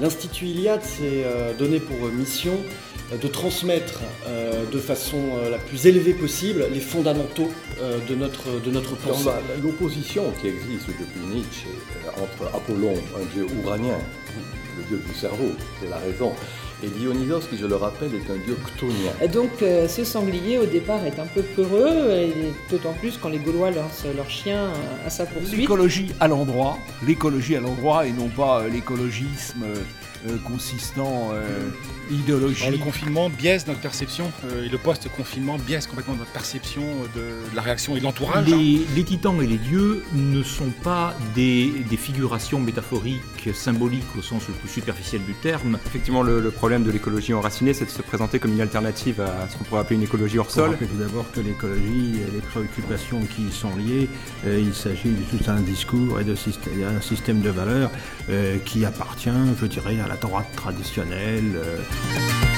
L'Institut Iliade s'est donné pour mission de transmettre de façon la plus élevée possible les fondamentaux de notre, de notre pensée. L'opposition qui existe depuis Nietzsche entre Apollon, un dieu ouranien, le dieu du cerveau, de la raison, et Dionysos, qui je le rappelle, est un dieu chtonien. Donc euh, ce sanglier au départ est un peu peureux, et d'autant plus quand les Gaulois lancent leur chien à sa poursuite. L'écologie à l'endroit, l'écologie à l'endroit et non pas euh, l'écologisme euh, consistant idéologie. le confinement biaise notre perception et le post-confinement biaise complètement notre perception de, la réaction et de l'entourage. Les, titans et les dieux ne sont pas des, figurations métaphoriques, symboliques au sens le plus superficiel du terme. Effectivement, le, problème de l'écologie enracinée, c'est de se présenter comme une alternative à ce qu'on pourrait appeler une écologie hors sol. Tout d'abord que l'écologie et les préoccupations qui y sont liées, euh, il s'agit de tout un discours et de un système de valeurs euh, qui appartient, je dirais, à la droite traditionnelle. Euh.